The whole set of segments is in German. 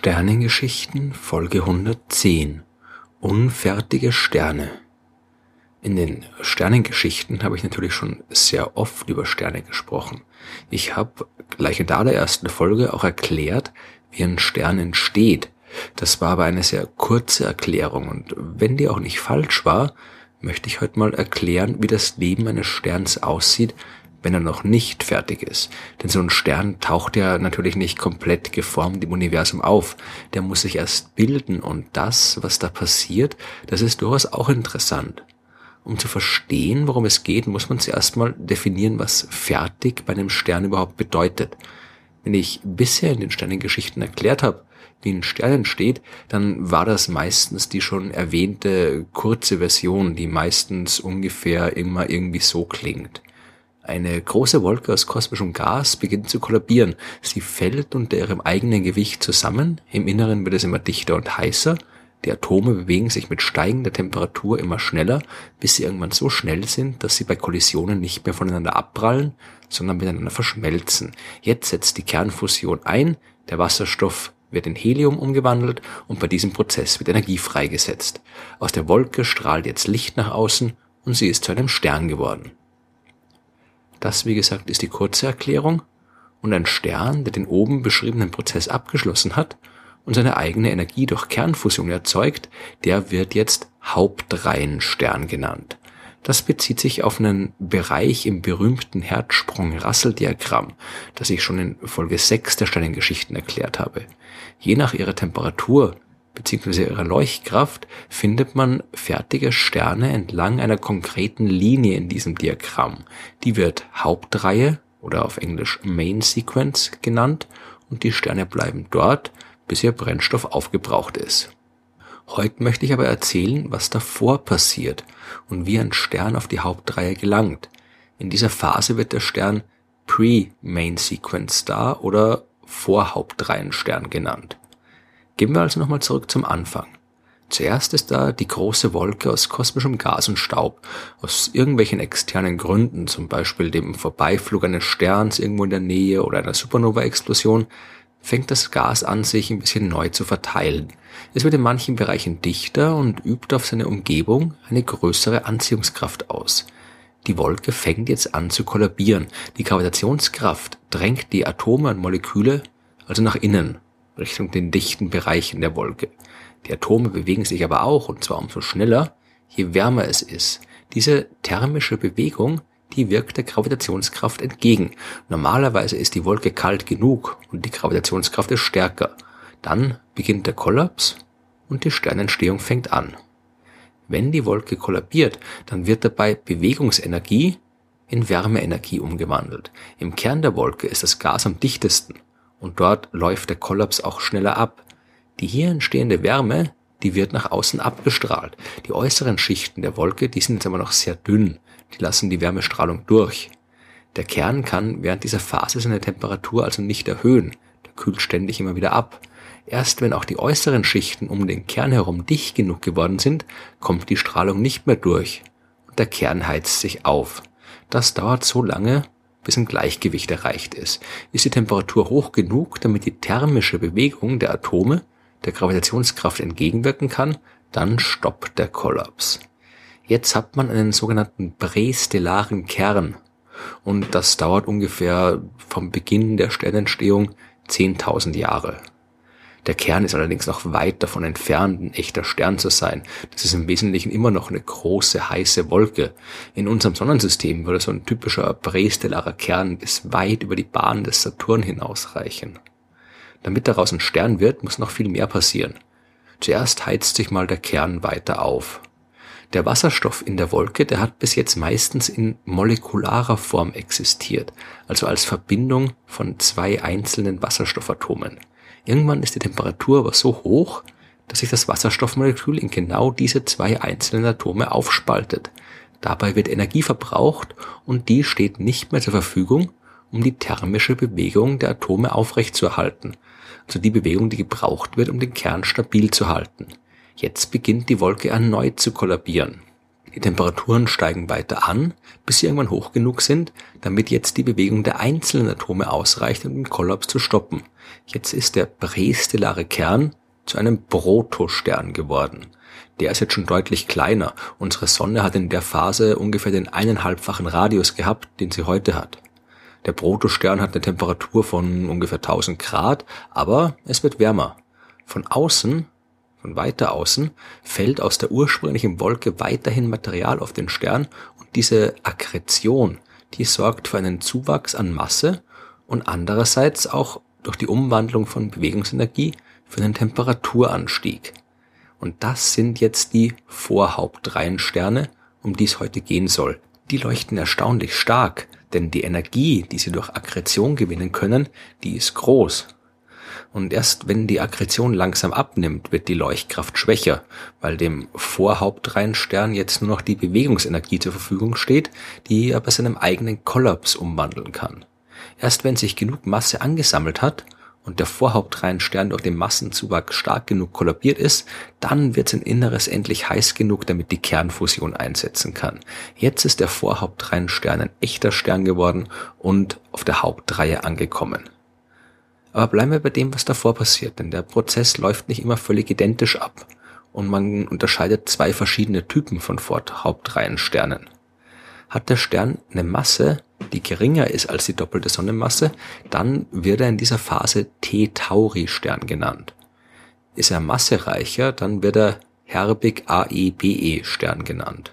Sternengeschichten Folge 110 Unfertige Sterne In den Sternengeschichten habe ich natürlich schon sehr oft über Sterne gesprochen. Ich habe gleich in der allerersten Folge auch erklärt, wie ein Stern entsteht. Das war aber eine sehr kurze Erklärung und wenn die auch nicht falsch war, möchte ich heute mal erklären, wie das Leben eines Sterns aussieht, wenn er noch nicht fertig ist. Denn so ein Stern taucht ja natürlich nicht komplett geformt im Universum auf. Der muss sich erst bilden und das, was da passiert, das ist durchaus auch interessant. Um zu verstehen, worum es geht, muss man zuerst mal definieren, was fertig bei einem Stern überhaupt bedeutet. Wenn ich bisher in den Sternengeschichten erklärt habe, wie ein Stern entsteht, dann war das meistens die schon erwähnte kurze Version, die meistens ungefähr immer irgendwie so klingt. Eine große Wolke aus kosmischem Gas beginnt zu kollabieren. Sie fällt unter ihrem eigenen Gewicht zusammen. Im Inneren wird es immer dichter und heißer. Die Atome bewegen sich mit steigender Temperatur immer schneller, bis sie irgendwann so schnell sind, dass sie bei Kollisionen nicht mehr voneinander abprallen, sondern miteinander verschmelzen. Jetzt setzt die Kernfusion ein, der Wasserstoff wird in Helium umgewandelt und bei diesem Prozess wird Energie freigesetzt. Aus der Wolke strahlt jetzt Licht nach außen und sie ist zu einem Stern geworden. Das, wie gesagt, ist die kurze Erklärung. Und ein Stern, der den oben beschriebenen Prozess abgeschlossen hat und seine eigene Energie durch Kernfusion erzeugt, der wird jetzt Hauptreihenstern genannt. Das bezieht sich auf einen Bereich im berühmten Herzsprung-Rassel-Diagramm, das ich schon in Folge 6 der Sternengeschichten erklärt habe. Je nach ihrer Temperatur bzw. ihrer Leuchtkraft findet man fertige Sterne entlang einer konkreten Linie in diesem Diagramm. Die wird Hauptreihe oder auf Englisch Main Sequence genannt und die Sterne bleiben dort, bis ihr Brennstoff aufgebraucht ist. Heute möchte ich aber erzählen, was davor passiert und wie ein Stern auf die Hauptreihe gelangt. In dieser Phase wird der Stern Pre-Main Sequence Star oder Vorhauptreihenstern genannt. Gehen wir also nochmal zurück zum Anfang. Zuerst ist da die große Wolke aus kosmischem Gas und Staub. Aus irgendwelchen externen Gründen, zum Beispiel dem Vorbeiflug eines Sterns irgendwo in der Nähe oder einer Supernova-Explosion, fängt das Gas an, sich ein bisschen neu zu verteilen. Es wird in manchen Bereichen dichter und übt auf seine Umgebung eine größere Anziehungskraft aus. Die Wolke fängt jetzt an zu kollabieren. Die Gravitationskraft drängt die Atome und Moleküle also nach innen Richtung den dichten Bereichen der Wolke. Die Atome bewegen sich aber auch, und zwar umso schneller, je wärmer es ist. Diese thermische Bewegung, die wirkt der Gravitationskraft entgegen. Normalerweise ist die Wolke kalt genug und die Gravitationskraft ist stärker. Dann beginnt der Kollaps und die Sternentstehung fängt an. Wenn die Wolke kollabiert, dann wird dabei Bewegungsenergie in Wärmeenergie umgewandelt. Im Kern der Wolke ist das Gas am dichtesten und dort läuft der Kollaps auch schneller ab. Die hier entstehende Wärme, die wird nach außen abgestrahlt. Die äußeren Schichten der Wolke, die sind jetzt aber noch sehr dünn, die lassen die Wärmestrahlung durch. Der Kern kann während dieser Phase seine Temperatur also nicht erhöhen, der kühlt ständig immer wieder ab. Erst wenn auch die äußeren Schichten um den Kern herum dicht genug geworden sind, kommt die Strahlung nicht mehr durch und der Kern heizt sich auf. Das dauert so lange, bis ein Gleichgewicht erreicht ist. Ist die Temperatur hoch genug, damit die thermische Bewegung der Atome der Gravitationskraft entgegenwirken kann, dann stoppt der Kollaps. Jetzt hat man einen sogenannten prästellaren Kern und das dauert ungefähr vom Beginn der Sternentstehung 10.000 Jahre. Der Kern ist allerdings noch weit davon entfernt, ein echter Stern zu sein. Das ist im Wesentlichen immer noch eine große, heiße Wolke. In unserem Sonnensystem würde so ein typischer prästellarer Kern bis weit über die Bahn des Saturn hinausreichen. Damit daraus ein Stern wird, muss noch viel mehr passieren. Zuerst heizt sich mal der Kern weiter auf. Der Wasserstoff in der Wolke, der hat bis jetzt meistens in molekularer Form existiert, also als Verbindung von zwei einzelnen Wasserstoffatomen. Irgendwann ist die Temperatur aber so hoch, dass sich das Wasserstoffmolekül in genau diese zwei einzelnen Atome aufspaltet. Dabei wird Energie verbraucht und die steht nicht mehr zur Verfügung, um die thermische Bewegung der Atome aufrechtzuerhalten, also die Bewegung, die gebraucht wird, um den Kern stabil zu halten. Jetzt beginnt die Wolke erneut zu kollabieren. Die Temperaturen steigen weiter an, bis sie irgendwann hoch genug sind, damit jetzt die Bewegung der einzelnen Atome ausreicht, um den Kollaps zu stoppen. Jetzt ist der prästellare Kern zu einem Protostern geworden. Der ist jetzt schon deutlich kleiner. Unsere Sonne hat in der Phase ungefähr den eineinhalbfachen Radius gehabt, den sie heute hat. Der Protostern hat eine Temperatur von ungefähr 1000 Grad, aber es wird wärmer. Von außen von weiter außen fällt aus der ursprünglichen Wolke weiterhin Material auf den Stern und diese Akkretion, die sorgt für einen Zuwachs an Masse und andererseits auch durch die Umwandlung von Bewegungsenergie für einen Temperaturanstieg. Und das sind jetzt die Vorhauptreihensterne, um die es heute gehen soll. Die leuchten erstaunlich stark, denn die Energie, die sie durch Akkretion gewinnen können, die ist groß. Und erst wenn die Akkretion langsam abnimmt, wird die Leuchtkraft schwächer, weil dem Vorhauptreihenstern jetzt nur noch die Bewegungsenergie zur Verfügung steht, die er bei seinem eigenen Kollaps umwandeln kann. Erst wenn sich genug Masse angesammelt hat und der Vorhauptreihenstern durch den Massenzuwachs stark genug kollabiert ist, dann wird sein Inneres endlich heiß genug, damit die Kernfusion einsetzen kann. Jetzt ist der Vorhauptreihenstern ein echter Stern geworden und auf der Hauptreihe angekommen. Aber bleiben wir bei dem, was davor passiert, denn der Prozess läuft nicht immer völlig identisch ab und man unterscheidet zwei verschiedene Typen von Hauptreihensternen. Hat der Stern eine Masse, die geringer ist als die doppelte Sonnenmasse, dann wird er in dieser Phase T-Tauri-Stern genannt. Ist er massereicher, dann wird er Herbig AEBE-Stern genannt.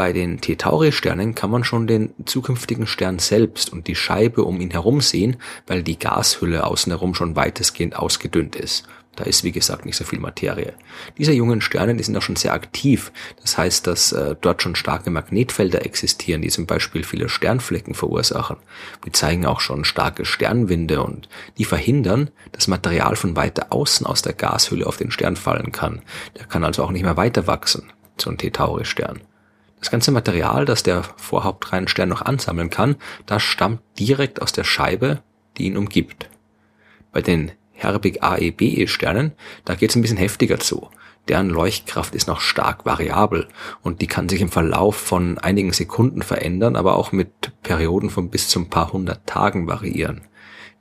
Bei den T-Tauri-Sternen kann man schon den zukünftigen Stern selbst und die Scheibe um ihn herum sehen, weil die Gashülle außen herum schon weitestgehend ausgedünnt ist. Da ist, wie gesagt, nicht so viel Materie. Diese jungen Sterne, die sind auch schon sehr aktiv. Das heißt, dass äh, dort schon starke Magnetfelder existieren, die zum Beispiel viele Sternflecken verursachen. Die zeigen auch schon starke Sternwinde und die verhindern, dass Material von weiter außen aus der Gashülle auf den Stern fallen kann. Der kann also auch nicht mehr weiter wachsen, so ein T-Tauri-Stern. Das ganze Material, das der Vorhauptreihenstern noch ansammeln kann, das stammt direkt aus der Scheibe, die ihn umgibt. Bei den Herbig AEBE Sternen, da geht es ein bisschen heftiger zu. Deren Leuchtkraft ist noch stark variabel und die kann sich im Verlauf von einigen Sekunden verändern, aber auch mit Perioden von bis zu ein paar hundert Tagen variieren.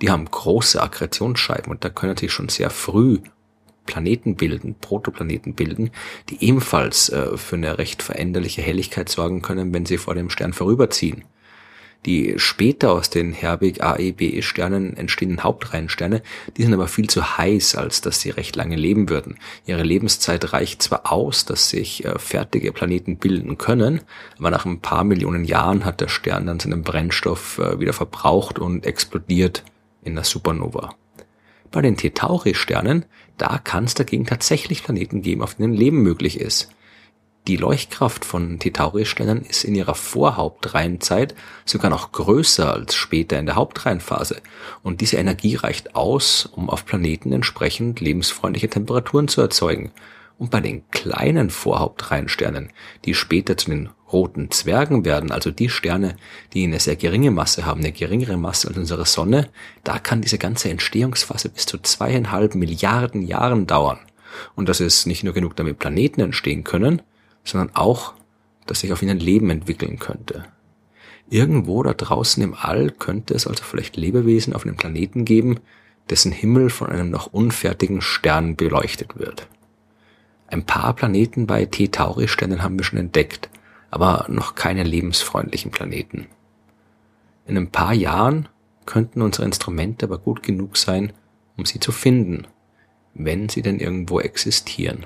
Die haben große Akkretionsscheiben und da können sich schon sehr früh Planeten bilden, Protoplaneten bilden, die ebenfalls äh, für eine recht veränderliche Helligkeit sorgen können, wenn sie vor dem Stern vorüberziehen. Die später aus den Herbig AEBE Sternen entstehenden Hauptreihensterne, die sind aber viel zu heiß, als dass sie recht lange leben würden. Ihre Lebenszeit reicht zwar aus, dass sich äh, fertige Planeten bilden können, aber nach ein paar Millionen Jahren hat der Stern dann seinen Brennstoff äh, wieder verbraucht und explodiert in der Supernova. Bei den T-Tauri-Sternen, da kann es dagegen tatsächlich Planeten geben, auf denen Leben möglich ist. Die Leuchtkraft von T-Tauri-Sternen ist in ihrer Vorhauptreihenzeit sogar noch größer als später in der Hauptreihenphase. Und diese Energie reicht aus, um auf Planeten entsprechend lebensfreundliche Temperaturen zu erzeugen. Und bei den kleinen Vorhauptreihensternen, die später zu den roten Zwergen werden, also die Sterne, die eine sehr geringe Masse haben, eine geringere Masse als unsere Sonne, da kann diese ganze Entstehungsphase bis zu zweieinhalb Milliarden Jahren dauern. Und das ist nicht nur genug, damit Planeten entstehen können, sondern auch, dass sich auf ihnen Leben entwickeln könnte. Irgendwo da draußen im All könnte es also vielleicht Lebewesen auf einem Planeten geben, dessen Himmel von einem noch unfertigen Stern beleuchtet wird. Ein paar Planeten bei T-Tauri-Sternen haben wir schon entdeckt, aber noch keine lebensfreundlichen Planeten. In ein paar Jahren könnten unsere Instrumente aber gut genug sein, um sie zu finden, wenn sie denn irgendwo existieren.